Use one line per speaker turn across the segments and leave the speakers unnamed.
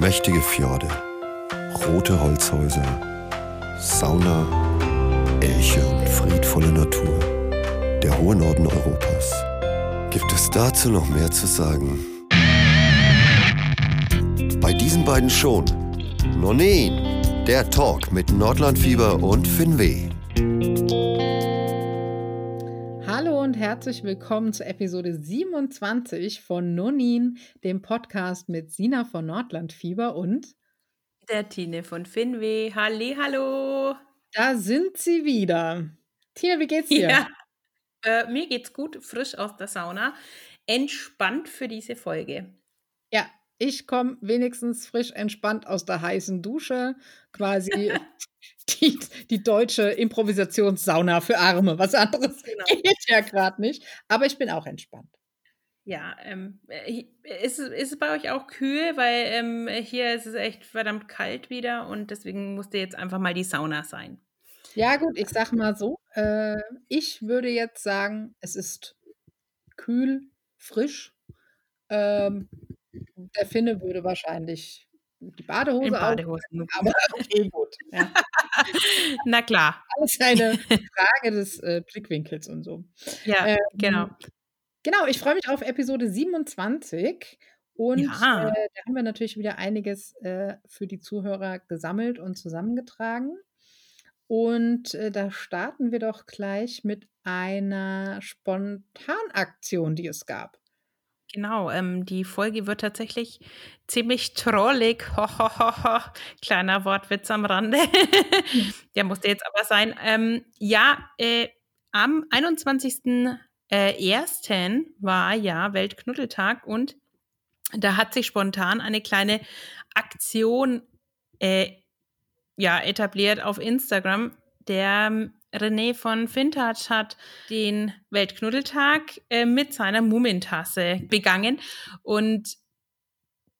Mächtige Fjorde, rote Holzhäuser, Sauna, Elche und friedvolle Natur. Der hohe Norden Europas. Gibt es dazu noch mehr zu sagen? Bei diesen beiden schon. Nonin, der Talk mit Nordlandfieber und Finweh.
Herzlich willkommen zur Episode 27 von Nonin, dem Podcast mit Sina von Nordlandfieber und
der Tine von Finweh. Halli, hallo.
Da sind sie wieder. Tine, wie geht's dir?
Ja. Äh, mir geht's gut, frisch aus der Sauna. Entspannt für diese Folge.
Ja, ich komme wenigstens frisch entspannt aus der heißen Dusche. Quasi die, die deutsche Improvisationssauna für Arme. Was anderes genau. geht ja gerade nicht. Aber ich bin auch entspannt.
Ja, ähm, äh, ist, ist es bei euch auch kühl? Weil ähm, hier ist es echt verdammt kalt wieder und deswegen musste jetzt einfach mal die Sauna sein.
Ja, gut, ich sag mal so. Äh, ich würde jetzt sagen, es ist kühl, frisch. Ähm, der Finne würde wahrscheinlich die Badehose
In Badehosen.
aber okay, gut. Ja.
Na klar.
Alles eine Frage des äh, Blickwinkels und so.
Ja, ähm, genau.
Genau, ich freue mich auf Episode 27. Und ja. äh, da haben wir natürlich wieder einiges äh, für die Zuhörer gesammelt und zusammengetragen. Und äh, da starten wir doch gleich mit einer Spontanaktion, die es gab.
Genau, ähm, die Folge wird tatsächlich ziemlich trollig. Kleiner Wortwitz am Rande. Der musste jetzt aber sein. Ähm, ja, äh, am 21. Äh, ersten war ja Weltknuddeltag und da hat sich spontan eine kleine Aktion äh, ja, etabliert auf Instagram. Der René von Vintage hat den Weltknuddeltag äh, mit seiner Mumentasse begangen. Und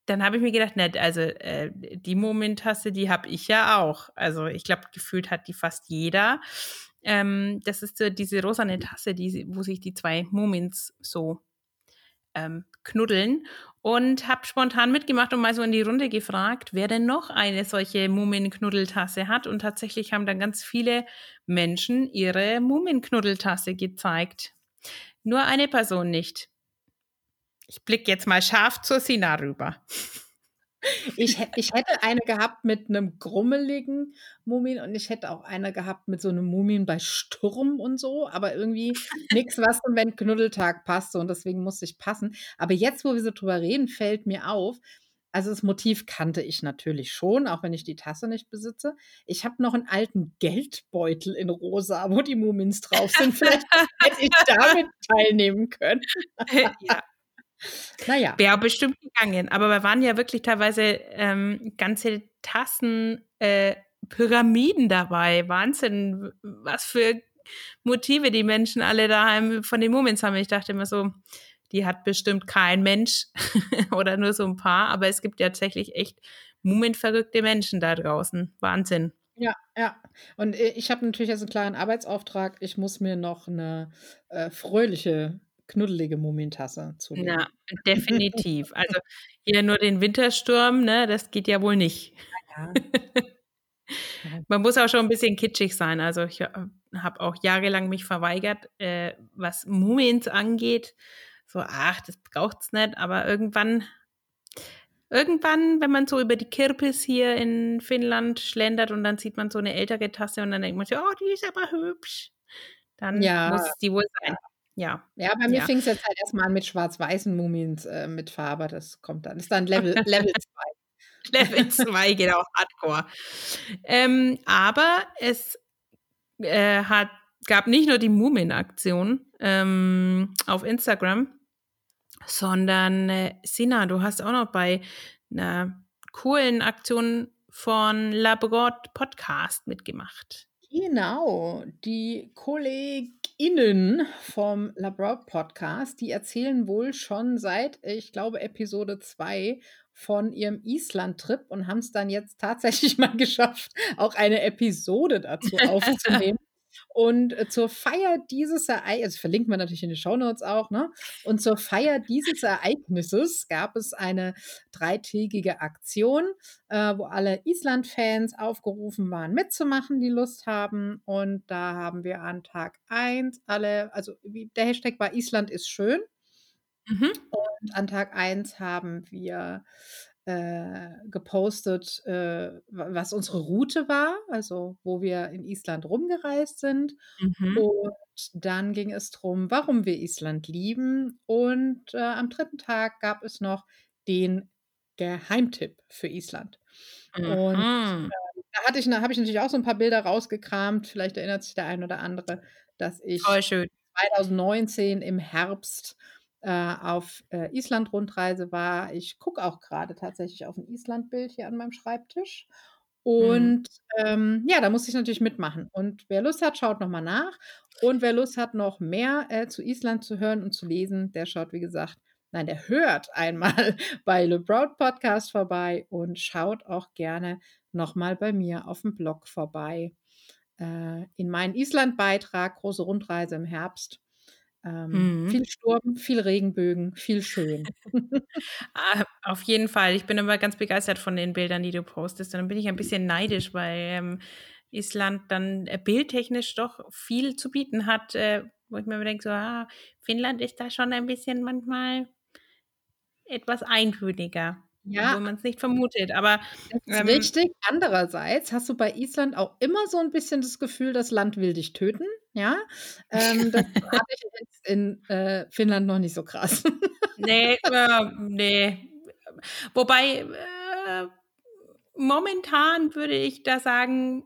dann habe ich mir gedacht, nett, also äh, die Mumentasse, die habe ich ja auch. Also ich glaube, gefühlt hat die fast jeder. Ähm, das ist so diese rosane Tasse, die, wo sich die zwei Mumins so ähm, knuddeln und habe spontan mitgemacht und mal so in die Runde gefragt, wer denn noch eine solche Mumienknuddeltasse hat. Und tatsächlich haben dann ganz viele Menschen ihre Mumienknuddeltasse gezeigt. Nur eine Person nicht. Ich blicke jetzt mal scharf zur Sina rüber.
Ich, ich hätte eine gehabt mit einem grummeligen Mumien und ich hätte auch eine gehabt mit so einem Mumien bei Sturm und so, aber irgendwie nichts, was zum Knuddeltag passte und deswegen musste ich passen. Aber jetzt, wo wir so drüber reden, fällt mir auf, also das Motiv kannte ich natürlich schon, auch wenn ich die Tasse nicht besitze. Ich habe noch einen alten Geldbeutel in rosa, wo die Mumins drauf sind. Vielleicht hätte ich damit teilnehmen können.
ja. Naja. Wäre bestimmt gegangen. Aber wir waren ja wirklich teilweise ähm, ganze Tassen, äh, Pyramiden dabei. Wahnsinn, was für Motive die Menschen alle daheim von den Moments haben. Ich dachte immer so, die hat bestimmt kein Mensch oder nur so ein paar, aber es gibt ja tatsächlich echt mumenverrückte Menschen da draußen. Wahnsinn.
Ja, ja. Und äh, ich habe natürlich als einen klaren Arbeitsauftrag, ich muss mir noch eine äh, fröhliche knuddelige Mumientasse zu nehmen.
Ja, definitiv. Also hier nur den Wintersturm, ne, das geht ja wohl nicht. Ja. Man muss auch schon ein bisschen kitschig sein. Also ich äh, habe auch jahrelang mich verweigert, äh, was Mumins angeht. So, ach, das braucht es nicht. Aber irgendwann, irgendwann, wenn man so über die Kirpis hier in Finnland schlendert und dann sieht man so eine ältere Tasse und dann denkt man sich, oh, die ist aber hübsch. Dann ja. muss die wohl sein. Ja.
Ja, bei mir ja. fing es jetzt halt erstmal an mit schwarz-weißen Mumien äh, mit Farbe. Das kommt dann. Ist dann Level 2. Level
2, Level 2 genau, Hardcore. Ähm, aber es äh, hat, gab nicht nur die Mumien-Aktion ähm, auf Instagram, sondern äh, Sina, du hast auch noch bei einer coolen Aktion von Labrador Podcast mitgemacht.
Genau, die KollegInnen vom Labroad Podcast, die erzählen wohl schon seit, ich glaube, Episode 2 von ihrem Island-Trip und haben es dann jetzt tatsächlich mal geschafft, auch eine Episode dazu aufzunehmen. Und äh, zur Feier dieses Ereignisses, also verlinkt man natürlich in den Shownotes auch, ne? Und zur Feier dieses Ereignisses gab es eine dreitägige Aktion, äh, wo alle Island-Fans aufgerufen waren, mitzumachen, die Lust haben. Und da haben wir an Tag 1 alle, also der Hashtag war Island ist schön.
Mhm.
Und an Tag 1 haben wir äh, gepostet, äh, was unsere Route war, also wo wir in Island rumgereist sind.
Mhm.
Und dann ging es darum, warum wir Island lieben. Und äh, am dritten Tag gab es noch den Geheimtipp für Island. Und
Mhm.
äh, da hatte ich, habe ich natürlich auch so ein paar Bilder rausgekramt. Vielleicht erinnert sich der ein oder andere, dass ich
Voll schön.
2019 im Herbst äh, auf äh, Island-Rundreise war. Ich gucke auch gerade tatsächlich auf ein Island-Bild hier an meinem Schreibtisch.
Mhm.
Und ähm, ja, da musste ich natürlich mitmachen. Und wer Lust hat, schaut nochmal nach. Und wer Lust hat, noch mehr äh, zu Island zu hören und zu lesen, der schaut, wie gesagt, nein, der hört einmal bei Le Proud Podcast vorbei und schaut auch gerne nochmal bei mir auf dem Blog vorbei. Äh, in meinen Island-Beitrag, große Rundreise im Herbst. Ähm,
Mhm.
Viel Sturm, viel Regenbögen, viel schön.
Ah, auf jeden Fall. Ich bin immer ganz begeistert von den Bildern, die du postest. Und dann bin ich ein bisschen neidisch, weil ähm, Island dann äh, bildtechnisch doch viel zu bieten hat, äh, wo ich mir immer denke, so, ah, Finnland ist da schon ein bisschen manchmal etwas eintöniger,
Ja.
obwohl man es nicht vermutet. Aber
Das ist
ähm,
richtig. Andererseits hast du bei Island auch immer so ein bisschen das Gefühl, das Land will dich töten. Ja, ähm, das hatte ich jetzt in äh, Finnland noch nicht so krass.
nee, äh, nee. Wobei, äh, momentan würde ich da sagen,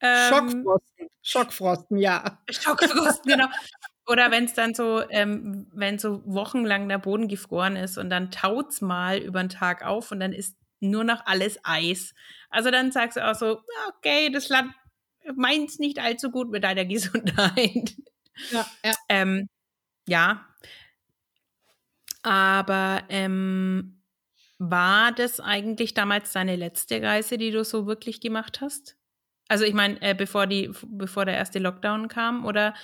ähm,
Schockfrosten. Schockfrosten, ja.
Schockfrosten, genau. Oder wenn es dann so, ähm, wenn so wochenlang der Boden gefroren ist und dann taut's mal über den Tag auf und dann ist nur noch alles Eis. Also dann sagst du auch so, okay, das Land meint's nicht allzu gut mit deiner Gesundheit.
Ja, ja.
Ähm, ja. Aber ähm, war das eigentlich damals deine letzte Reise, die du so wirklich gemacht hast? Also ich meine, äh, bevor die, bevor der erste Lockdown kam, oder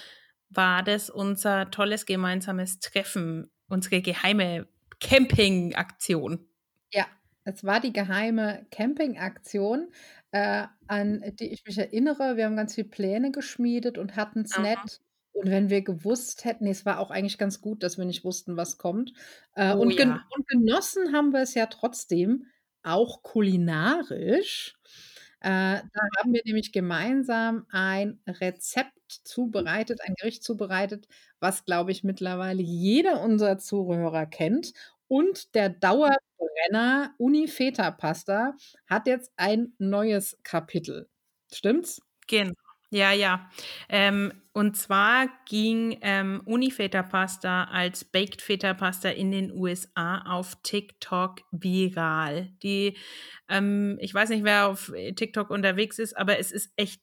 war das unser tolles gemeinsames Treffen, unsere geheime Campingaktion?
Ja, es war die geheime Campingaktion, äh, an die ich mich erinnere. Wir haben ganz viele Pläne geschmiedet und hatten es nett. Und wenn wir gewusst hätten, nee, es war auch eigentlich ganz gut, dass wir nicht wussten, was kommt. Äh,
Oh
und, gen
ja.
und genossen haben wir es ja trotzdem, auch kulinarisch. Äh, da haben wir nämlich gemeinsam ein Rezept zubereitet, ein Gericht zubereitet, was, glaube ich, mittlerweile jeder unserer Zuhörer kennt. Und der Dauerbrenner Uni-Feta-Pasta hat jetzt ein neues Kapitel. Stimmt's?
Genau. Ja, ja. Ähm, und zwar ging ähm, Uni-Feta-Pasta als Baked Feta-Pasta in den USA auf TikTok viral. Die, ähm, ich weiß nicht, wer auf TikTok unterwegs ist, aber es ist echt,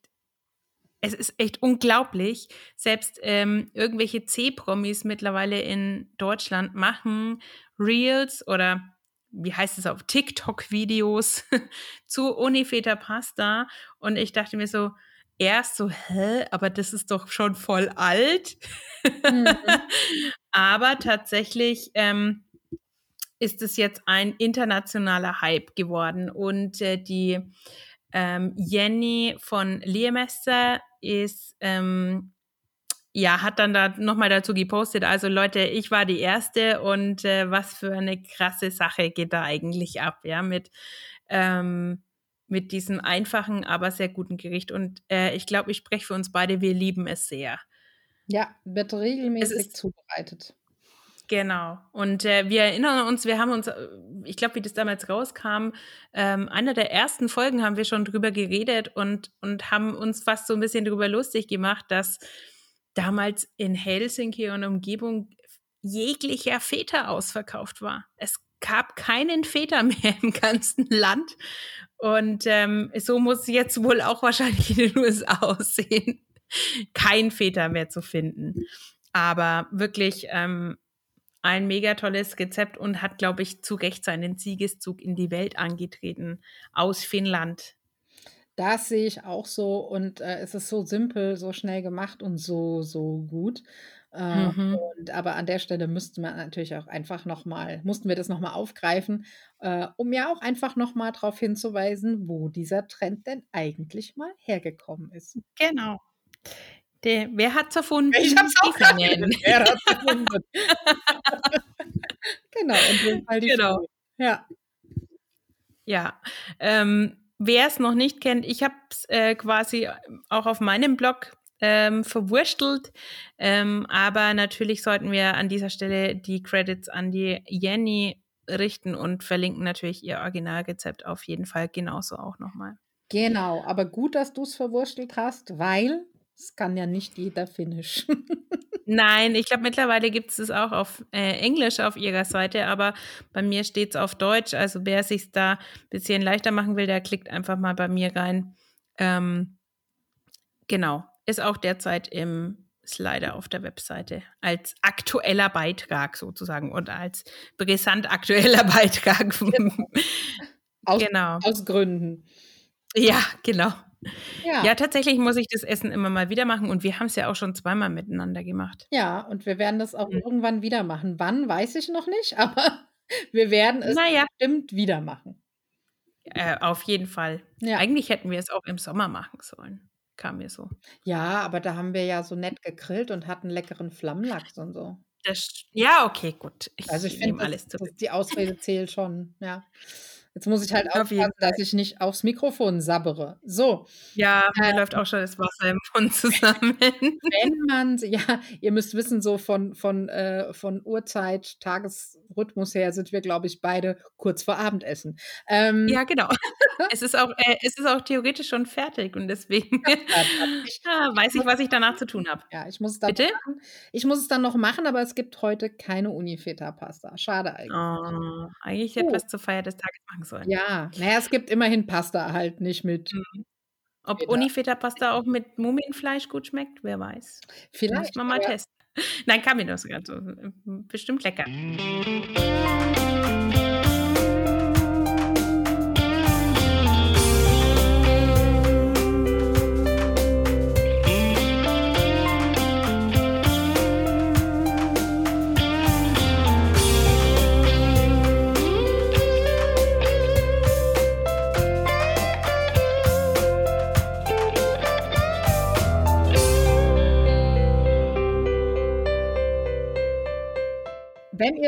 es ist echt unglaublich. Selbst ähm, irgendwelche C-Promis mittlerweile in Deutschland machen Reels oder wie heißt es auf TikTok-Videos zu Uni-Feta-Pasta. Und ich dachte mir so, erst so, hä, aber das ist doch schon voll alt.
Mhm.
aber tatsächlich ähm, ist es jetzt ein internationaler Hype geworden. Und äh, die ähm, Jenny von Lehrmester ist, ähm, ja, hat dann da nochmal dazu gepostet, also Leute, ich war die Erste und äh, was für eine krasse Sache geht da eigentlich ab, ja, mit ähm, mit diesem einfachen, aber sehr guten Gericht. Und äh, ich glaube, ich spreche für uns beide, wir lieben es sehr.
Ja, wird regelmäßig zubereitet.
Genau. Und äh, wir erinnern uns, wir haben uns, äh, ich glaube, wie das damals rauskam, ähm, einer der ersten Folgen haben wir schon drüber geredet und, und haben uns fast so ein bisschen drüber lustig gemacht, dass damals in Helsinki und Umgebung jeglicher Feta ausverkauft war. Es gab keinen Feta mehr im ganzen Land. Und ähm, so muss jetzt wohl auch wahrscheinlich in den USA aussehen, kein Feta mehr zu finden. Aber wirklich ähm, ein mega tolles Rezept und hat, glaube ich, zu Recht seinen Siegeszug in die Welt angetreten aus Finnland.
Das sehe ich auch so und, äh, es ist so simpel, so schnell gemacht und so, so gut. Äh,
Mhm.
und aber an der Stelle müsste man natürlich auch einfach noch mal mussten wir das noch mal aufgreifen, äh, um ja auch einfach noch mal drauf hinzuweisen, wo dieser Trend denn eigentlich mal hergekommen ist.
Genau. Der wer hat's erfunden?
Ich habe es auch gedacht, wer hat's erfunden? Genau, in dem Fall die
Genau.
Ja.
Ja, ähm, wer es noch nicht kennt, ich habe es äh, quasi auch auf meinem Blog ähm, verwurstelt, ähm, aber natürlich sollten wir an dieser Stelle die Credits an die Jenny richten und verlinken natürlich ihr Originalrezept auf jeden Fall genauso auch nochmal.
Genau, aber gut, dass du's verwurstelt hast, weil es kann ja nicht jeder Finnisch.
Nein, ich glaube, mittlerweile gibt es es auch auf äh, Englisch auf ihrer Seite, aber bei mir steht es auf Deutsch. Also wer sich da ein bisschen leichter machen will, der klickt einfach mal bei mir rein. Ähm, genau, ist auch derzeit im Slider auf der Webseite als aktueller Beitrag sozusagen und als brisant aktueller Beitrag.
Aus,
genau.
aus Gründen.
Ja, genau.
Ja.
Ja, tatsächlich muss ich das Essen immer mal wieder machen und wir haben es ja auch schon zweimal miteinander gemacht.
Ja, und wir werden das auch
Mhm.
irgendwann wieder machen. Wann, weiß ich noch nicht, aber wir werden es
Naja,
bestimmt wieder machen.
äh, auf jeden Fall.
Ja.
Eigentlich hätten wir es auch im Sommer machen sollen. Kam mir so.
Ja, aber da haben wir ja so nett gegrillt und hatten leckeren Flammlachs und so.
Das, ja, okay, gut. Ich,
Also ich finde,
alles
das,
zurück.
das, die Ausrede zählt schon, ja. Jetzt muss ich halt aufpassen, dass ich nicht aufs Mikrofon sabbere. So,
Ja, mir
äh,
läuft auch schon das Wasser im Mund zusammen.
wenn man, ja, ihr müsst wissen, so von, von, äh, von Uhrzeit, Tagesrhythmus her sind wir, glaube ich, beide kurz vor Abendessen. Ähm,
ja, genau. es, ist auch, äh, es ist auch theoretisch schon fertig und deswegen
ich,
ah, weiß ich, was ich danach zu tun habe.
ja, ich muss es dann
Bitte?
machen. Ich muss es dann noch machen, aber es gibt heute keine Unifeta-Pasta. Schade eigentlich.
Oh, eigentlich
Oh.
etwas zur Feier des Tages machen sollen.
Ja, naja, es gibt immerhin Pasta halt, nicht mit
Mhm. Ob
Feta.
Unifeta-Pasta auch mit Mumienfleisch gut schmeckt, wer weiß.
Vielleicht.
Muss man mal testen. Nein, kann mir das sogar so. Bestimmt lecker.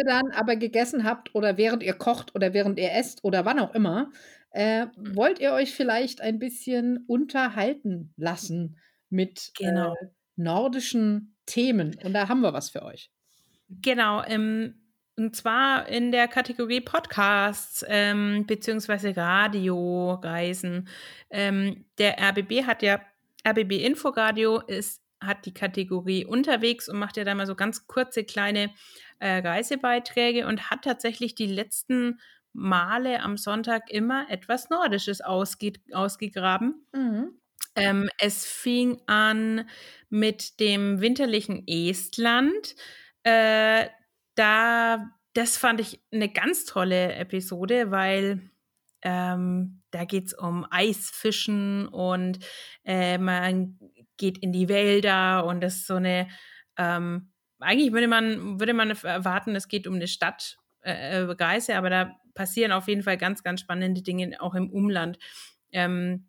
Dann aber gegessen habt oder während ihr kocht oder während ihr esst oder wann auch immer, äh, wollt ihr euch vielleicht ein bisschen unterhalten lassen mit
Genau.
äh, nordischen Themen. Und da haben wir was für euch.
Genau, ähm, und zwar in der Kategorie Podcasts ähm, beziehungsweise Radioreisen. Ähm, der RBB hat ja, RBB Inforadio ist, hat die Kategorie unterwegs und macht ja da mal so ganz kurze kleine äh, Reisebeiträge und hat tatsächlich die letzten Male am Sonntag immer etwas Nordisches ausge ausgegraben.
Mhm.
Ähm, es fing an mit dem winterlichen Estland. Äh, da, das fand ich eine ganz tolle Episode, weil ähm, da geht es um Eisfischen und äh, man geht in die Wälder und das ist so eine, ähm, eigentlich würde man, würde man erwarten, es geht um eine Stadtreise, äh, Reise, aber da passieren auf jeden Fall ganz, ganz spannende Dinge auch im Umland. Ähm,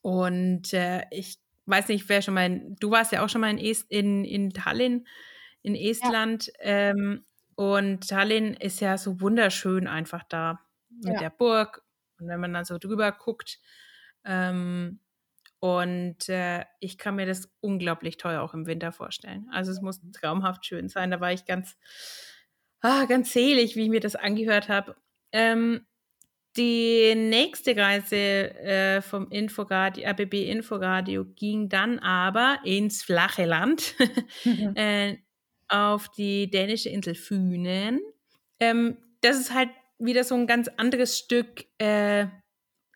und äh, ich weiß nicht, wer schon mal, in, du warst ja auch schon mal in, Est, in, in Tallinn, in Estland. Ähm, und Tallinn ist ja so wunderschön einfach da mit
Ja.
der Burg. Und wenn man dann so drüber guckt. Ähm, und äh, ich kann mir das unglaublich teuer auch im Winter vorstellen. Also es muss traumhaft schön sein. Da war ich ganz, ah, ganz selig, wie ich mir das angehört habe. Ähm, die nächste Reise äh, vom Inforadio, RBB Inforadio ging dann aber ins flache Land, äh, auf die dänische Insel Fünen. Ähm, das ist halt wieder so ein ganz anderes Stück äh,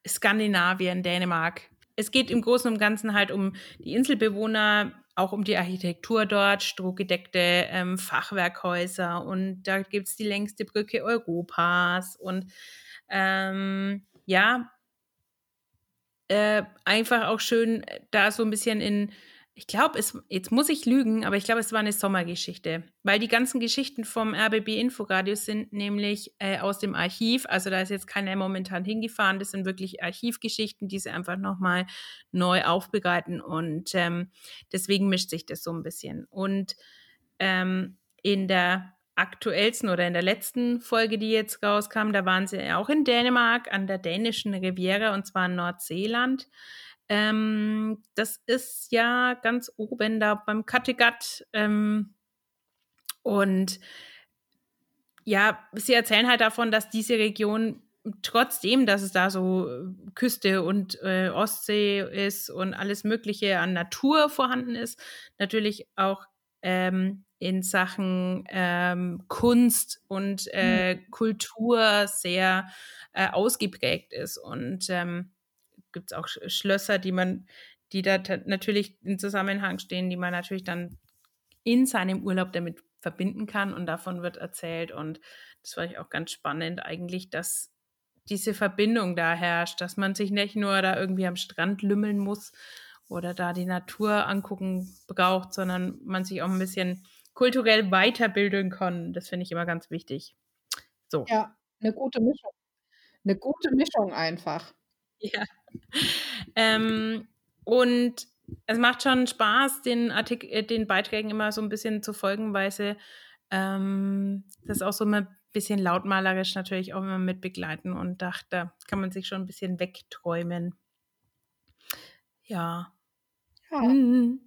Skandinavien, Dänemark. Es geht im Großen und Ganzen halt um die Inselbewohner, auch um die Architektur dort, strohgedeckte ähm, Fachwerkhäuser und da gibt es die längste Brücke Europas und ähm, ja, äh, einfach auch schön äh, da so ein bisschen in ich glaube, jetzt muss ich lügen, aber ich glaube, es war eine Sommergeschichte, weil die ganzen Geschichten vom RBB Inforadius sind nämlich äh, aus dem Archiv, also da ist jetzt keiner momentan hingefahren, das sind wirklich Archivgeschichten, die sie einfach nochmal neu aufbereiten und ähm, deswegen mischt sich das so ein bisschen. Und ähm, in der aktuellsten oder in der letzten Folge, die jetzt rauskam, da waren sie auch in Dänemark an der dänischen Riviera und zwar in Nordseeland. Ähm, das ist ja ganz oben da beim Kattegat. Ähm, und ja, sie erzählen halt davon, dass diese Region trotzdem, dass es da so äh, Küste und äh, Ostsee ist und alles Mögliche an Natur vorhanden ist, natürlich auch ähm, in Sachen ähm, Kunst und äh, mhm. Kultur sehr äh, ausgeprägt ist. Und ähm, gibt es auch Schlösser, die man, die da natürlich in Zusammenhang stehen, die man natürlich dann in seinem Urlaub damit verbinden kann und davon wird erzählt. Und das fand ich auch ganz spannend eigentlich, dass diese Verbindung da herrscht, dass man sich nicht nur da irgendwie am Strand lümmeln muss oder da die Natur angucken braucht, sondern man sich auch ein bisschen kulturell weiterbilden kann. Das finde ich immer ganz wichtig. So.
Ja, eine gute Mischung. Eine gute Mischung einfach.
Ja. Ähm, und es macht schon Spaß, den, Artik äh, den Beiträgen immer so ein bisschen zu folgen, weil sie ähm, das auch so ein bisschen lautmalerisch natürlich auch immer mit begleiten und dachte, da kann man sich schon ein bisschen wegträumen. Ja.
Ja. Mhm.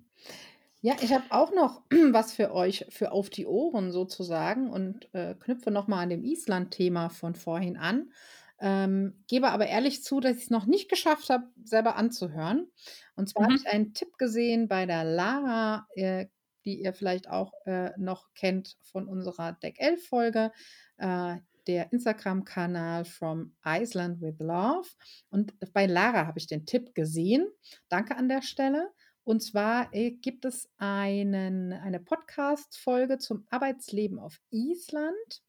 Ja, ich habe auch noch was für euch für auf die Ohren sozusagen und äh, knüpfe nochmal an dem Island-Thema von vorhin an. Ähm, gebe aber ehrlich zu, dass ich es noch nicht geschafft habe, selber anzuhören. Und zwar habe mhm. ich einen Tipp gesehen bei der Lara, äh, die ihr vielleicht auch äh, noch kennt von unserer Deck 11 Folge, äh, der Instagram-Kanal From Iceland with Love. Und bei Lara habe ich den Tipp gesehen. Danke an der Stelle. Und zwar äh, gibt es einen, eine Podcast-Folge zum Arbeitsleben auf Island.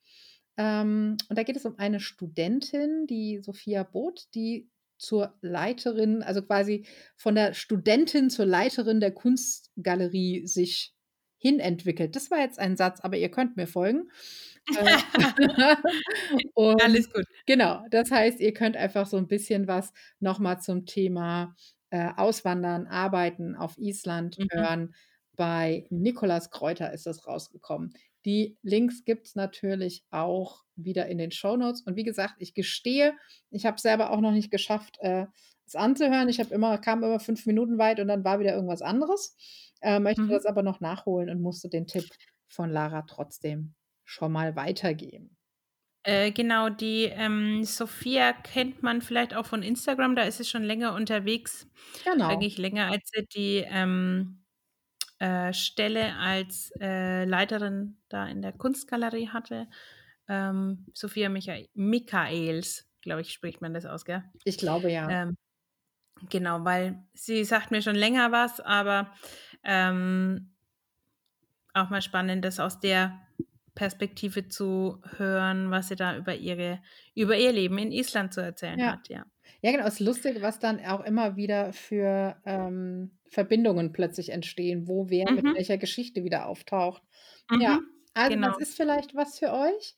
Ähm, und da geht es um eine Studentin, die Sophia Both, die zur Leiterin, also quasi von der Studentin zur Leiterin der Kunstgalerie sich hinentwickelt. Das war jetzt ein Satz, aber ihr könnt mir folgen. Äh, und, Alles gut. Genau, das heißt, ihr könnt einfach so ein bisschen was nochmal zum Thema äh, Auswandern, Arbeiten auf Island mhm. hören. Bei Nikolas Kräuter ist das rausgekommen. Die Links gibt es natürlich auch wieder in den Show Notes. Und wie gesagt, ich gestehe, ich habe selber auch noch nicht geschafft, äh, es anzuhören. Ich habe immer, kam immer fünf Minuten weit und dann war wieder irgendwas anderes. Äh, möchte mhm. das aber noch nachholen und musste den Tipp von Lara trotzdem schon mal weitergeben.
Äh, genau, die ähm, Sophia kennt man vielleicht auch von Instagram, da ist sie schon länger unterwegs. Genau. Eigentlich länger als die ähm, äh, Stelle als äh, Leiterin da in der Kunstgalerie hatte. Ähm, Sophia Micha Michaels, glaube ich, spricht man das aus, gell?
Ich glaube ja.
Ähm, genau, weil sie sagt mir schon länger was, aber ähm, auch mal spannend, das aus der Perspektive zu hören, was sie da über ihre über ihr Leben in Island zu erzählen ja. hat, ja.
Ja, genau. Es ist lustig, was dann auch immer wieder für ähm, Verbindungen plötzlich entstehen, wo wer mhm. mit welcher Geschichte wieder auftaucht. Mhm. Ja, also genau. das ist vielleicht was für euch.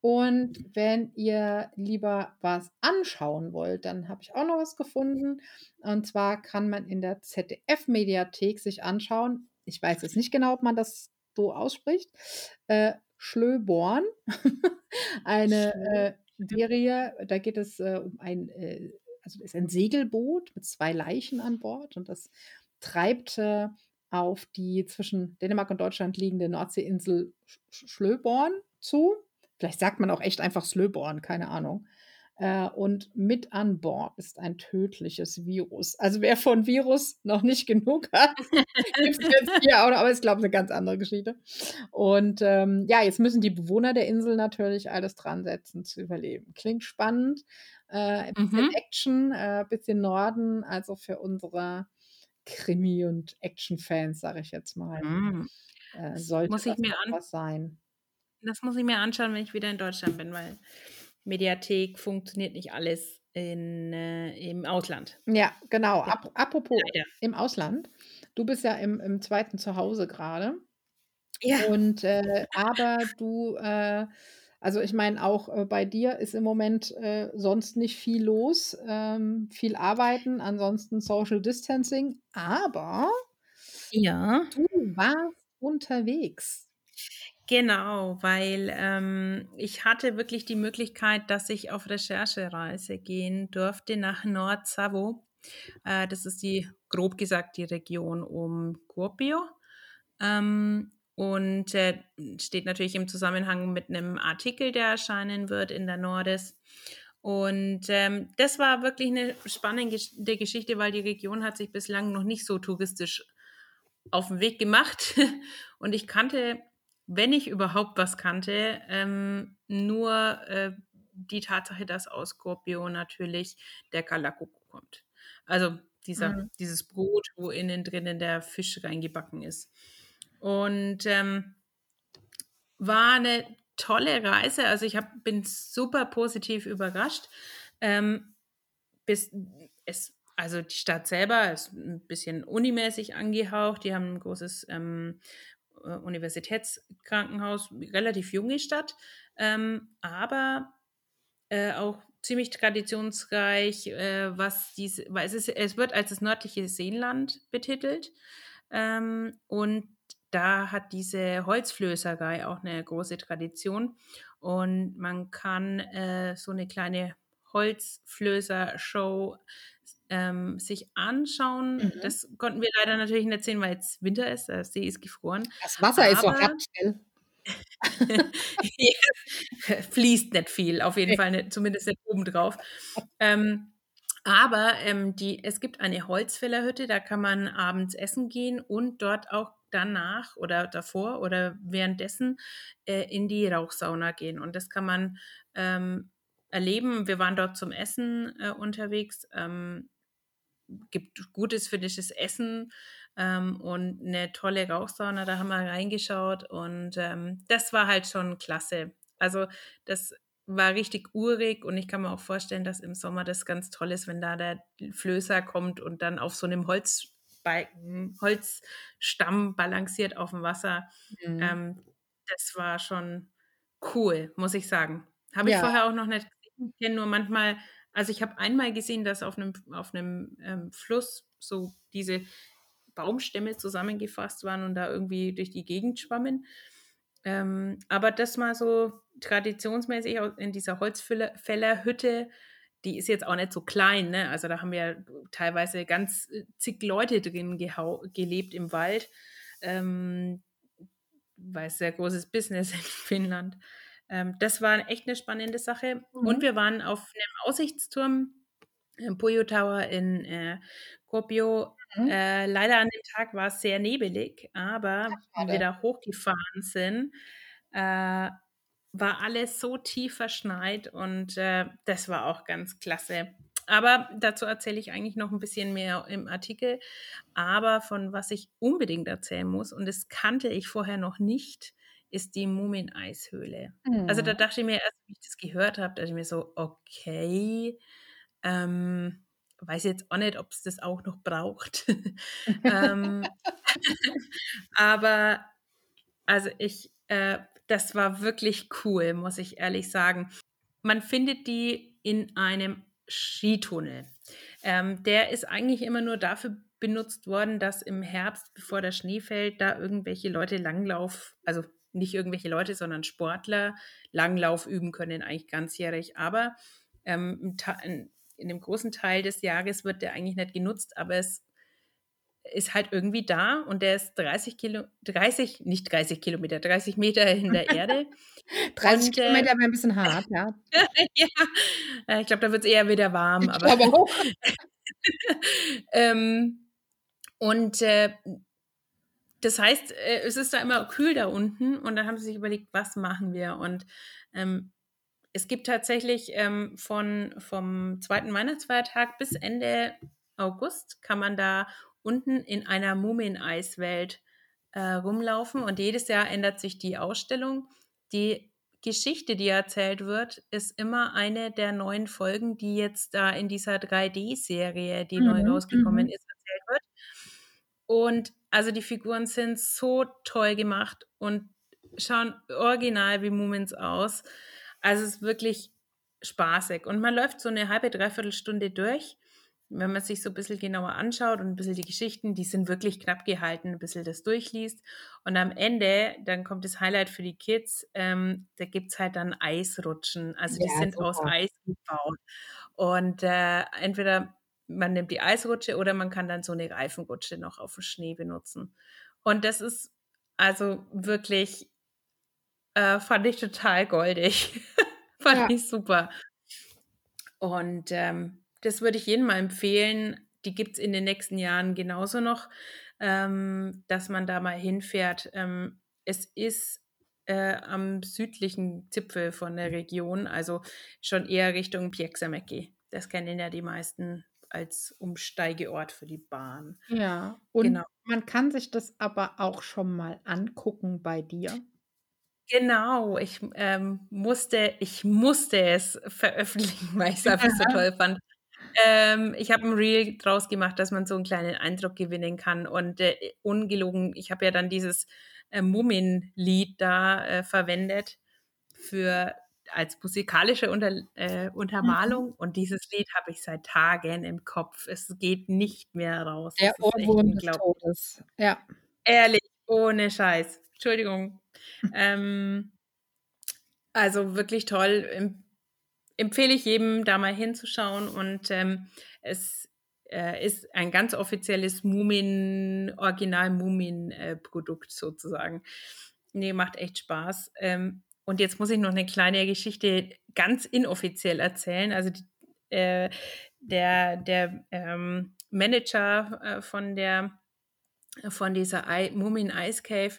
Und wenn ihr lieber was anschauen wollt, dann habe ich auch noch was gefunden. Und zwar kann man in der ZDF-Mediathek sich anschauen. Ich weiß jetzt nicht genau, ob man das so ausspricht. Äh, Schlöborn. Eine äh, Serie, da geht es äh, um ein, äh, also ist ein Segelboot mit zwei Leichen an Bord und das treibt äh, auf die zwischen Dänemark und Deutschland liegende Nordseeinsel Schlöborn zu. Vielleicht sagt man auch echt einfach Slöborn, keine Ahnung. Äh, und mit an Bord ist ein tödliches Virus. Also wer von Virus noch nicht genug hat, gibt es jetzt hier auch noch, aber ich glaube, eine ganz andere Geschichte. Und ähm, ja, jetzt müssen die Bewohner der Insel natürlich alles dran setzen, zu überleben. Klingt spannend. Äh, ein bisschen mhm. Action, äh, bisschen Norden, also für unsere Krimi- und Action-Fans, sage ich jetzt mal. Mhm. Äh, sollte muss ich mir was sein.
Das muss ich mir anschauen, wenn ich wieder in Deutschland bin, weil Mediathek funktioniert nicht alles in, äh, im Ausland.
Ja, genau. Ap apropos Leider. im Ausland. Du bist ja im, im zweiten Zuhause gerade. Ja. Und äh, aber du, äh, also ich meine, auch äh, bei dir ist im Moment äh, sonst nicht viel los, ähm, viel arbeiten, ansonsten Social Distancing, aber
ja.
du warst unterwegs.
Genau, weil ähm, ich hatte wirklich die Möglichkeit, dass ich auf Recherchereise gehen durfte nach Nord-Savo. Äh, das ist die, grob gesagt, die Region um Kuopio. Ähm, und äh, steht natürlich im Zusammenhang mit einem Artikel, der erscheinen wird in der Nordes. Und ähm, das war wirklich eine spannende Geschichte, weil die Region hat sich bislang noch nicht so touristisch auf den Weg gemacht. Und ich kannte, wenn ich überhaupt was kannte, ähm, nur äh, die Tatsache, dass aus Scorpio natürlich der Kalakuku kommt. Also dieser, mhm. dieses Brot, wo innen drinnen der Fisch reingebacken ist. Und ähm, war eine tolle Reise. Also ich hab, bin super positiv überrascht. Ähm, bis es, also die Stadt selber ist ein bisschen unimäßig angehaucht. Die haben ein großes ähm, äh, Universitätskrankenhaus, relativ junge Stadt, ähm, aber äh, auch ziemlich traditionsreich, äh, was diese, weil es, ist, es wird als das nördliche Seenland betitelt. Ähm, und da hat diese Holzflößerei auch eine große Tradition. Und man kann äh, so eine kleine Holzflößer-Show ähm, sich anschauen. Mhm. Das konnten wir leider natürlich nicht sehen, weil es Winter ist, der See ist gefroren.
Das Wasser Aber, ist so hart schnell.
fließt nicht viel, auf jeden Fall, nicht, zumindest nicht oben drauf. Ähm, aber ähm, die, es gibt eine Holzfällerhütte, da kann man abends essen gehen und dort auch danach oder davor oder währenddessen äh, in die Rauchsauna gehen. Und das kann man ähm, erleben. Wir waren dort zum Essen äh, unterwegs. Ähm, gibt gutes finnisches Essen ähm, und eine tolle Rauchsauna. Da haben wir reingeschaut und ähm, das war halt schon klasse. Also das war richtig urig und ich kann mir auch vorstellen, dass im Sommer das ganz toll ist, wenn da der Flößer kommt und dann auf so einem Holz Balken, Holzstamm balanciert auf dem Wasser. Mhm. Ähm, das war schon cool, muss ich sagen. Habe ich ja. vorher auch noch nicht gesehen. Nur manchmal, also ich habe einmal gesehen, dass auf einem, auf einem ähm, Fluss so diese Baumstämme zusammengefasst waren und da irgendwie durch die Gegend schwammen. Ähm, aber das mal so traditionsmäßig in dieser Holzfällerhütte die ist jetzt auch nicht so klein, ne? Also da haben ja teilweise ganz äh, zig Leute drin gelebt im Wald, ähm, weil es sehr großes Business in Finnland. Ähm, das war echt eine spannende Sache. Mhm. Und wir waren auf einem Aussichtsturm, im Puyo Tower in äh, Kuopio. Mhm. Äh, leider an dem Tag war es sehr nebelig, aber wenn wir da hochgefahren sind, äh, war alles so tief verschneit und äh, das war auch ganz klasse. Aber dazu erzähle ich eigentlich noch ein bisschen mehr im Artikel. Aber von was ich unbedingt erzählen muss, und das kannte ich vorher noch nicht, ist die Mumien-Eishöhle. Mhm. Also da hm. dachte ich mir erst, wie ich das gehört habe, dachte ich mir so, okay, ähm, weiß jetzt auch nicht, ob es das auch noch braucht. ähm, aber also ich äh, das war wirklich cool, muss ich ehrlich sagen. Man findet die in einem Skitunnel. Ähm, der ist eigentlich immer nur dafür benutzt worden, dass im Herbst, bevor der Schnee fällt, da irgendwelche Leute Langlauf, also nicht irgendwelche Leute, sondern Sportler Langlauf üben können, eigentlich ganzjährig. Aber ähm, in dem großen Teil des Jahres wird der eigentlich nicht genutzt, aber es ist halt irgendwie da und der ist 30 Kilo, 30, nicht 30 Kilometer, 30 Meter in der Erde.
30 und, Kilometer wäre ein bisschen hart, ja.
ja, äh, ich glaube, da wird es eher wieder warm.
Ich aber auch.
ähm, und äh, das heißt, äh, es ist da immer kühl da unten und dann haben sie sich überlegt, was machen wir? Und ähm, es gibt tatsächlich ähm, von, vom zweiten Weihnachtsfeiertag bis Ende August kann man da unten in einer Mumieneiswelt äh, rumlaufen und jedes Jahr ändert sich die Ausstellung. Die Geschichte, die erzählt wird, ist immer eine der neuen Folgen, die jetzt da in dieser 3D-Serie, die neu
Mhm,
rausgekommen
mhm.
ist, erzählt wird. Und also die Figuren sind so toll gemacht und schauen original wie Mumins aus. Also es ist wirklich spaßig. Und man läuft so eine halbe, dreiviertel Stunde durch. Wenn man sich so ein bisschen genauer anschaut und ein bisschen die Geschichten, die sind wirklich knapp gehalten, ein bisschen das durchliest. Und am Ende, dann kommt das Highlight für die Kids, ähm, da gibt es halt dann Eisrutschen. Also die
Ja,
sind aus
super.
Eis gebaut. Und äh, entweder man nimmt die Eisrutsche oder man kann dann so eine Reifenrutsche noch auf dem Schnee benutzen. Und das ist also wirklich, äh, fand ich total goldig. fand
Ja.
ich super. Und ähm, das würde ich jedem mal empfehlen. Die gibt es in den nächsten Jahren genauso noch, ähm, dass man da mal hinfährt. Ähm, es ist äh, am südlichen Zipfel von der Region, also schon eher Richtung Pieksämäki. Das kennen ja die meisten als Umsteigeort für die Bahn.
Ja, und
Genau.
man kann sich das aber auch schon mal angucken bei dir.
Genau, ich ähm, musste, ich musste es veröffentlichen, weil ich es einfach so toll fand. Ähm, ich habe ein Reel draus gemacht, dass man so einen kleinen Eindruck gewinnen kann. Und äh, ungelogen, ich habe ja dann dieses äh, Mummin-Lied da äh, verwendet für als musikalische Unter, äh,
Mhm.
Untermalung. Und dieses Lied habe ich seit Tagen im Kopf. Es geht nicht mehr raus.
Der Ohrwurm des. Todes. Ja.
Ehrlich, ohne Scheiß. Entschuldigung. ähm, also wirklich toll. Em empfehle ich jedem, da mal hinzuschauen. Und ähm, es äh, ist ein ganz offizielles Mumin, Original-Mumin-Produkt sozusagen. Nee, macht echt Spaß. Ähm, und jetzt muss ich noch eine kleine Geschichte ganz inoffiziell erzählen. Also die, äh, der, der ähm, Manager äh, von der von dieser I Mumin Ice Cave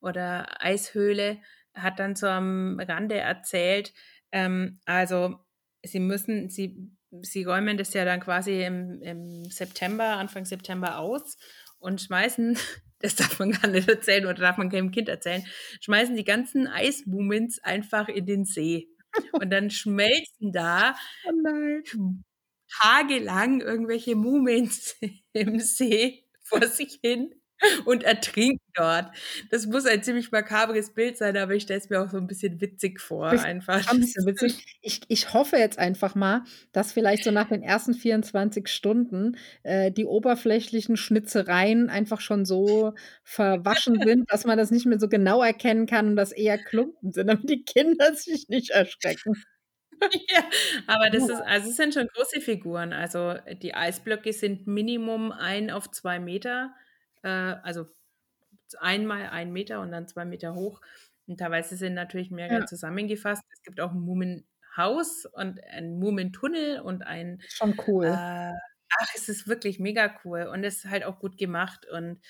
oder Eishöhle hat dann so am Rande erzählt, ähm, also sie müssen, sie, sie räumen das ja dann quasi im, im September, Anfang September aus und schmeißen, das darf man gar nicht erzählen oder darf man keinem Kind erzählen, schmeißen die ganzen Eismumins einfach in den See. Und dann schmelzen da
Oh
tagelang irgendwelche Mumins im See vor sich hin und ertrinken dort. Das muss ein ziemlich makabres Bild sein, aber ich stelle es mir auch so ein bisschen witzig vor, einfach.
Schon ein bisschen witzig. Ich, ich hoffe jetzt einfach mal, dass vielleicht so nach den ersten 24 Stunden äh, die oberflächlichen Schnitzereien einfach schon so verwaschen sind, dass man das nicht mehr so genau erkennen kann und das eher Klumpen sind, damit die Kinder sich nicht erschrecken.
ja, aber das ist, also es sind schon große Figuren. Also die Eisblöcke sind Minimum ein auf zwei Meter, äh, also einmal ein Meter und dann zwei Meter hoch. Und teilweise sind natürlich mehrere
Ja.
zusammengefasst. Es gibt auch ein Mumenhaus und ein Mumentunnel und ein
Schon cool.
Äh, ach, es ist wirklich mega cool und es ist halt auch gut gemacht und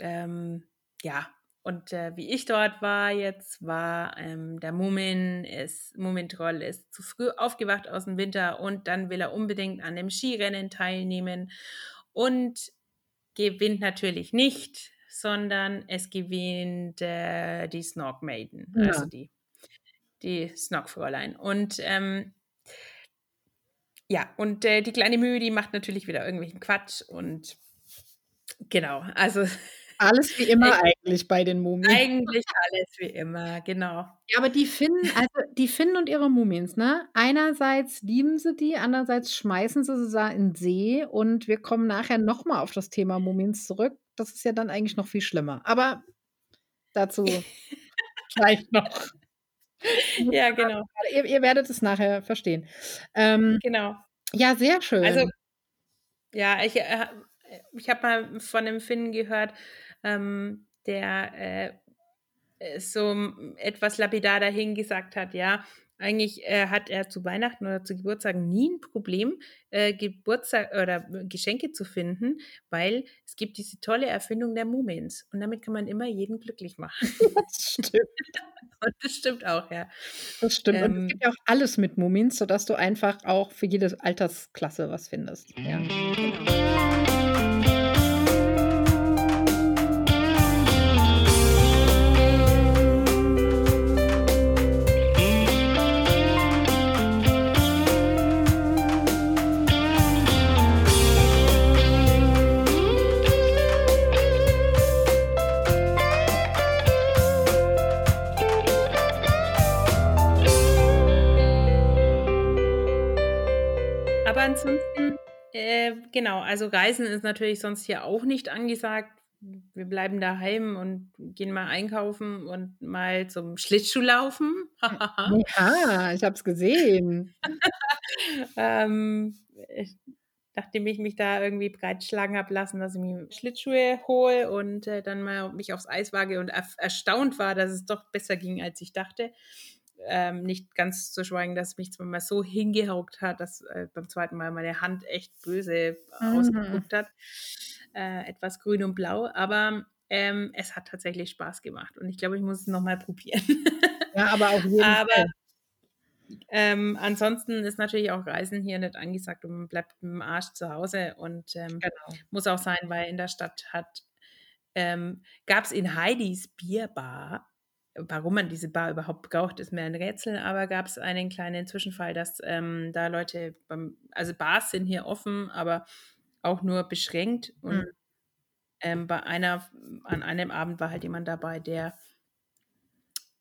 ähm, ja, und äh, wie ich dort war jetzt, war ähm, der Mumin, ist, Mumintroll ist zu früh aufgewacht aus dem Winter und dann will er unbedingt an dem Skirennen teilnehmen und gewinnt natürlich nicht, sondern es gewinnt äh, die Snog Maiden,
Ja.
also die, die Snog-Fräulein. Und ähm, ja, und äh, die kleine Mühe, die macht natürlich wieder irgendwelchen Quatsch und genau, also
Alles wie immer eigentlich bei den Mumien.
eigentlich alles wie immer, genau.
Ja, aber die finden, also die finden und ihre Mumins, ne? Einerseits lieben sie die, andererseits schmeißen sie sie da in den See und wir kommen nachher nochmal auf das Thema Mumins zurück. Das ist ja dann eigentlich noch viel schlimmer. Aber dazu gleich noch.
Ja, genau,
Ihr, ihr werdet es nachher verstehen. Ähm,
genau.
ja, sehr schön.
Also, ja, ich, äh, ich habe mal von einem Finn gehört, ähm, der äh, äh, so etwas lapidar dahin gesagt hat, ja, eigentlich äh, hat er zu Weihnachten oder zu Geburtstagen nie ein Problem, äh, Geburtstag oder Geschenke zu finden, weil es gibt diese tolle Erfindung der Mumins und damit kann man immer jeden glücklich machen.
das stimmt.
Und das stimmt auch, ja.
Das stimmt. und
Ähm,
es gibt ja auch alles mit Mumins, sodass du einfach auch für jede Altersklasse was findest. Ja.
Genau. Genau, also Reisen ist natürlich sonst hier auch nicht angesagt. Wir bleiben daheim und gehen mal einkaufen und mal zum Schlittschuhlaufen.
ja, ich habe es gesehen.
ähm, ich, nachdem ich mich da irgendwie breitschlagen habe lassen, dass ich mir Schlittschuhe hole und äh, dann mal mich aufs Eis wage und er erstaunt war, dass es doch besser ging, als ich dachte. Ähm, nicht ganz zu schweigen, dass es mich zwar mal so hingehaukt hat, dass äh, beim zweiten Mal meine Hand echt böse mhm. ausgeguckt hat. Äh, etwas grün und blau, aber ähm, es hat tatsächlich Spaß gemacht und ich glaube, ich muss es nochmal probieren.
Ja, aber auf jeden aber, Fall.
Ähm, ansonsten ist natürlich auch Reisen hier nicht angesagt und man bleibt mit dem Arsch zu Hause und ähm, genau. muss auch sein, weil in der Stadt hat ähm, gab es in Heidis Bierbar, warum man diese Bar überhaupt braucht, ist mir ein Rätsel, aber gab es einen kleinen Zwischenfall, dass ähm, da Leute, beim, also Bars sind hier offen, aber auch nur beschränkt und mhm. Ähm, bei einer, an einem Abend war halt jemand dabei, der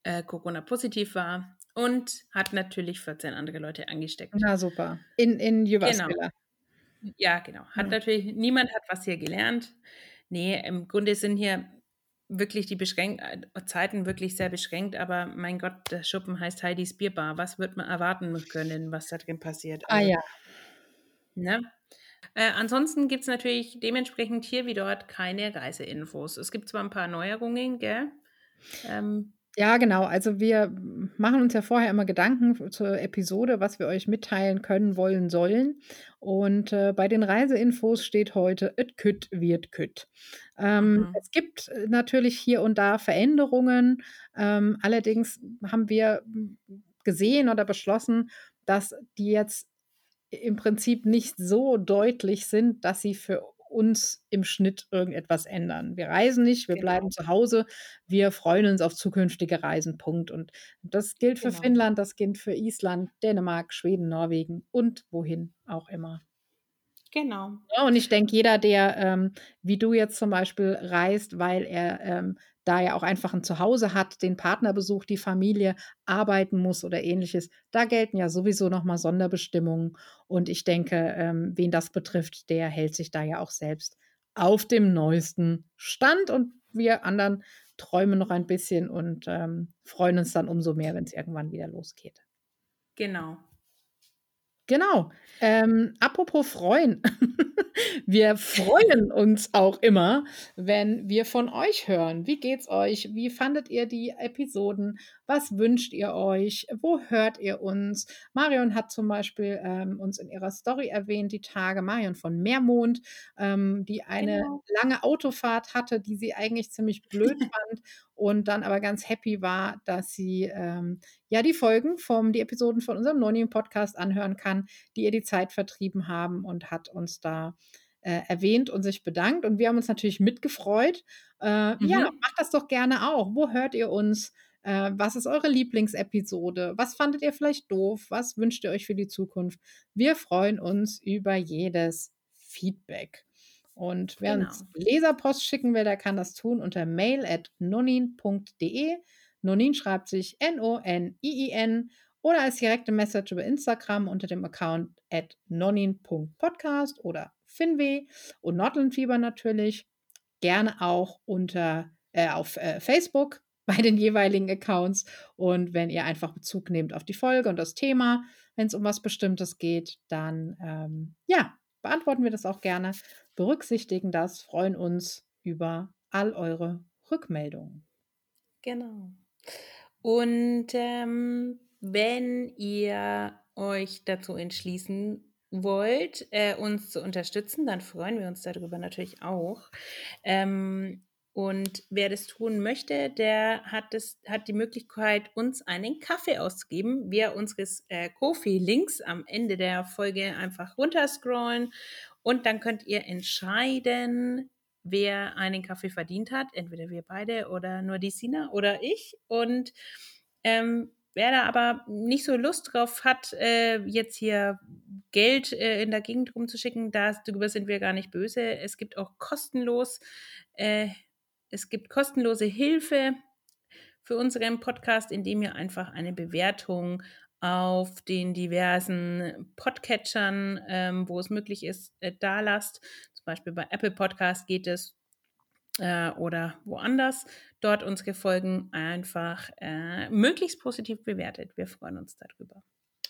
äh, Corona-positiv war und hat natürlich 14 andere Leute angesteckt.
Na super. In, in Jyväskylä.
Genau. Ja, genau. Hat mhm. natürlich, niemand hat was hier gelernt. Nee, im Grunde sind hier wirklich die Beschränk äh, Zeiten wirklich sehr beschränkt, aber mein Gott, der Schuppen heißt Heidis Bierbar. Was wird man erwarten können, was da drin passiert?
Ah also, ja.
Ne? Äh, ansonsten gibt es natürlich dementsprechend hier wie dort keine Reiseinfos. Es gibt zwar ein paar Neuerungen, gell? Ähm,
ja, genau. Also wir machen uns ja vorher immer Gedanken zur Episode, was wir euch mitteilen können, wollen, sollen. Und äh, bei den Reiseinfos steht heute, et kütt wird kütt. Ähm, mhm. Es gibt äh, natürlich hier und da Veränderungen. Ähm, allerdings haben wir gesehen oder beschlossen, dass die jetzt im Prinzip nicht so deutlich sind, dass sie für uns im Schnitt irgendetwas ändern. Wir reisen nicht, wir genau. bleiben zu Hause, wir freuen uns auf zukünftige Reisen. Punkt. Und das gilt für genau. Finnland, das gilt für Island, Dänemark, Schweden, Norwegen und wohin auch immer.
Genau.
Ja, und ich denke, jeder, der ähm, wie du jetzt zum Beispiel reist, weil er ähm, da ja auch einfach ein Zuhause hat, den Partner besucht, die Familie arbeiten muss oder ähnliches, da gelten ja sowieso nochmal Sonderbestimmungen. Und ich denke, ähm, wen das betrifft, der hält sich da ja auch selbst auf dem neuesten Stand. Und wir anderen träumen noch ein bisschen und ähm, freuen uns dann umso mehr, wenn es irgendwann wieder losgeht.
Genau.
Genau. Ähm, apropos freuen. wir freuen uns auch immer, wenn wir von euch hören. Wie geht's euch? Wie fandet ihr die Episoden? Was wünscht ihr euch? Wo hört ihr uns? Marion hat zum Beispiel ähm, uns in ihrer Story erwähnt, die Tage Marion von Meermond, ähm, die eine genau. lange Autofahrt hatte, die sie eigentlich ziemlich blöd fand und dann aber ganz happy war, dass sie ähm, ja die Folgen vom, die Episoden von unserem Nonim Podcast anhören kann, die ihr die Zeit vertrieben haben und hat uns da äh, erwähnt und sich bedankt. Und wir haben uns natürlich mitgefreut. Äh, mhm. Ja, macht das doch gerne auch. Wo hört ihr uns? Äh, was ist eure Lieblingsepisode? Was fandet ihr vielleicht doof? Was wünscht ihr euch für die Zukunft? Wir freuen uns über jedes Feedback. Und wer genau. uns Leserpost schicken will, der kann das tun unter mail at nonin.de. Nonin schreibt sich N-O-N-I-I-N oder als direkte Message über Instagram unter dem Account at nonin.podcast oder Finweh und Nordlandfieber natürlich. Gerne auch unter äh, auf äh, Facebook bei den jeweiligen Accounts. Und wenn ihr einfach Bezug nehmt auf die Folge und das Thema, wenn es um was Bestimmtes geht, dann ähm, ja, beantworten wir das auch gerne berücksichtigen das, freuen uns über all eure Rückmeldungen.
Genau. Und ähm, wenn ihr euch dazu entschließen wollt, äh, uns zu unterstützen, dann freuen wir uns darüber natürlich auch. Ähm, und wer das tun möchte, der hat, das, hat die Möglichkeit, uns einen Kaffee auszugeben, via unseres äh, Kofi-Links am Ende der Folge einfach runterscrollen und dann könnt ihr entscheiden, wer einen Kaffee verdient hat. Entweder wir beide oder nur die Sina oder ich. Und ähm, wer da aber nicht so Lust drauf hat, äh, jetzt hier Geld äh, in der Gegend rumzuschicken, darüber sind wir gar nicht böse. Es gibt auch kostenlos, äh, es gibt kostenlose Hilfe für unseren Podcast, indem ihr einfach eine Bewertung auf den diversen Podcatchern, ähm, wo es möglich ist, äh, da lasst. Zum Beispiel bei Apple Podcast geht es äh, oder woanders. Dort unsere Folgen einfach äh, möglichst positiv bewertet. Wir freuen uns darüber.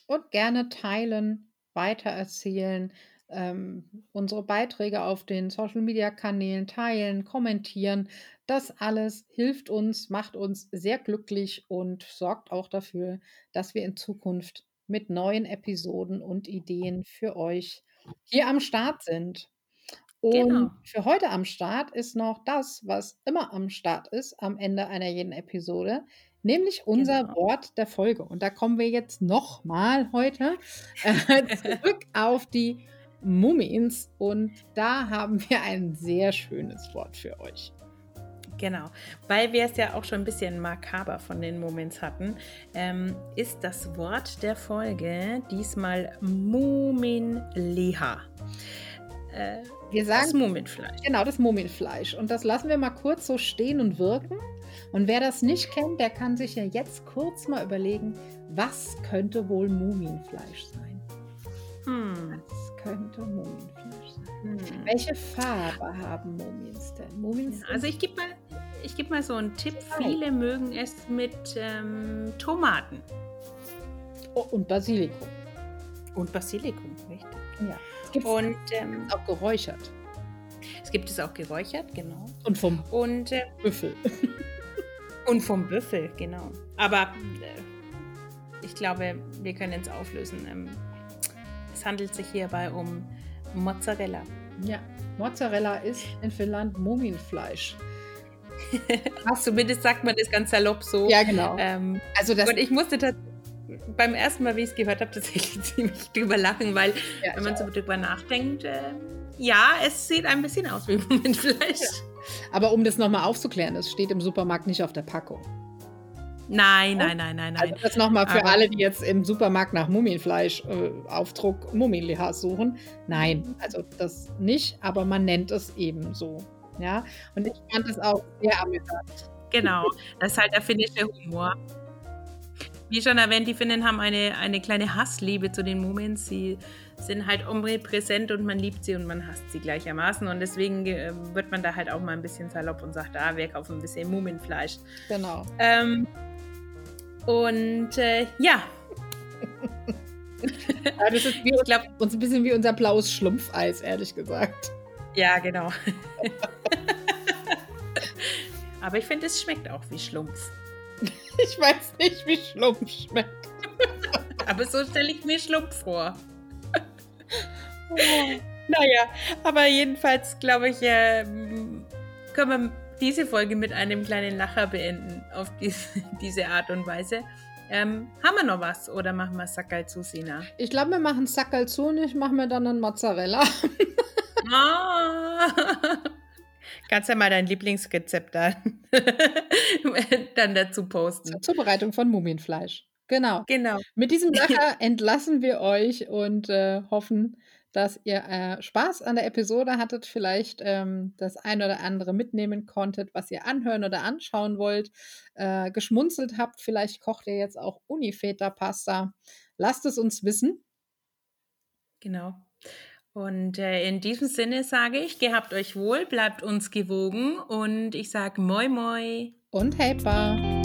Und gerne teilen, weitererzählen, ähm, unsere Beiträge auf den Social-Media-Kanälen teilen, kommentieren. Das alles hilft uns, macht uns sehr glücklich und sorgt auch dafür, dass wir in Zukunft mit neuen Episoden und Ideen für euch hier am Start sind. Und genau. für heute am Start ist noch das, was immer am Start ist am Ende einer jeden Episode, nämlich unser genau. Wort der Folge. Und da kommen wir jetzt nochmal heute äh, zurück auf die Mumins und da haben wir ein sehr schönes Wort für euch.
Genau, weil wir es ja auch schon ein bisschen makaber von den Mumins hatten, ähm, ist das Wort der Folge diesmal Muminleha.
Äh, wir sagen das Muminfleisch. Genau, das Muminfleisch. Und das lassen wir mal kurz so stehen und wirken. Und wer das nicht kennt, der kann sich ja jetzt kurz mal überlegen, was könnte wohl Muminfleisch sein? Hm. Könnte Muminfleisch sein? Hm. Welche Farbe haben Mumins denn? Mumins
also ich gebe mal, geb mal so einen Tipp. Viele mögen es mit ähm, Tomaten.
Oh, und Basilikum.
Und Basilikum, richtig.
Ja. Gibt's und ähm, auch geräuchert.
Es gibt es auch geräuchert, genau.
Und vom
und, äh,
Büffel.
und vom Büffel, genau. Aber äh, ich glaube, wir können es auflösen. Ähm, es handelt sich hierbei um Mozzarella.
Ja, Mozzarella ist in Finnland Mumienfleisch.
Zumindest sagt man das ganz salopp so.
Ja, genau.
Ähm, also das und ich musste tatsächlich beim ersten Mal, wie ich es gehört habe, tatsächlich ziemlich drüber lachen, weil ja, wenn man so drüber nachdenkt, äh, ja, es sieht ein bisschen aus wie Mumienfleisch. Ja.
Aber um das nochmal aufzuklären, es steht im Supermarkt nicht auf der Packung.
Nein, nein, nein, nein, nein.
Also das nochmal für Aber alle, die jetzt im Supermarkt nach Mumienfleisch äh, Aufdruck Mumienleha suchen. Nein, also das nicht, aber man nennt es eben so. Ja, und ich fand es auch sehr amüsant.
Genau, das ist halt der finnische Humor. Wie schon erwähnt, die Finnen haben eine, eine kleine Hassliebe zu den Mumins. Sie sind halt omnipräsent und man liebt sie und man hasst sie gleichermaßen. Und deswegen äh, wird man da halt auch mal ein bisschen salopp und sagt, ah, wir kaufen ein bisschen Mumienfleisch.
Genau.
Ähm, und äh, ja.
ja. Das ist wie, ich glaube, uns ein bisschen wie unser blaues Schlumpfeis, ehrlich gesagt.
Ja, genau. Aber ich finde, es schmeckt auch wie Schlumpf.
Ich weiß nicht, wie Schlumpf schmeckt.
aber so stelle ich mir Schlumpf vor. Oh. Naja, aber jedenfalls glaube ich, äh, können wir diese Folge mit einem kleinen Lacher beenden auf diese, diese Art und Weise. Ähm, haben wir noch was oder machen wir Sackerl zu, Sina?
Ich glaube, wir machen Sackerl zu und ich mache mir dann einen Mozzarella.
ah. Kannst ja mal dein Lieblingsrezept dann, dann dazu posten.
Zur Zubereitung von Mumienfleisch. Genau.
Genau.
Mit diesem Lacher entlassen wir euch und äh, hoffen, dass ihr äh, Spaß an der Episode hattet, vielleicht ähm, das ein oder andere mitnehmen konntet, was ihr anhören oder anschauen wollt, äh, geschmunzelt habt, vielleicht kocht ihr jetzt auch Unifeta-Pasta. Lasst es uns wissen.
Genau. Und äh, in diesem Sinne sage ich, gehabt euch wohl, bleibt uns gewogen und ich sage Moi Moi.
Und Helper.